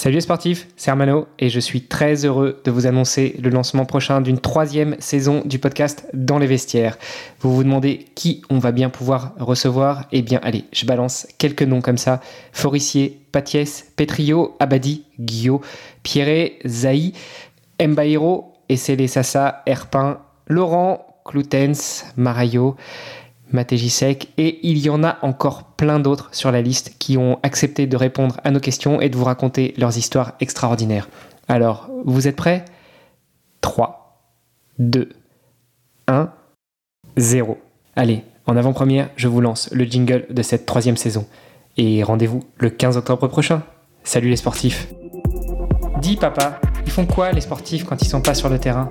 Salut les sportifs, c'est Armano et je suis très heureux de vous annoncer le lancement prochain d'une troisième saison du podcast Dans les vestiaires. Vous vous demandez qui on va bien pouvoir recevoir? Eh bien allez, je balance quelques noms comme ça. Forissier, Patiès, Petrio, Abadi, Guillot, Pierre, Zaï, Mbairo, Essele Sassa, Erpin, Laurent, Cloutens, Marayo. Matejisek, et il y en a encore plein d'autres sur la liste qui ont accepté de répondre à nos questions et de vous raconter leurs histoires extraordinaires. Alors, vous êtes prêts? 3, 2, 1, 0. Allez, en avant-première, je vous lance le jingle de cette troisième saison. Et rendez-vous le 15 octobre prochain. Salut les sportifs. Dis papa, ils font quoi les sportifs quand ils sont pas sur le terrain?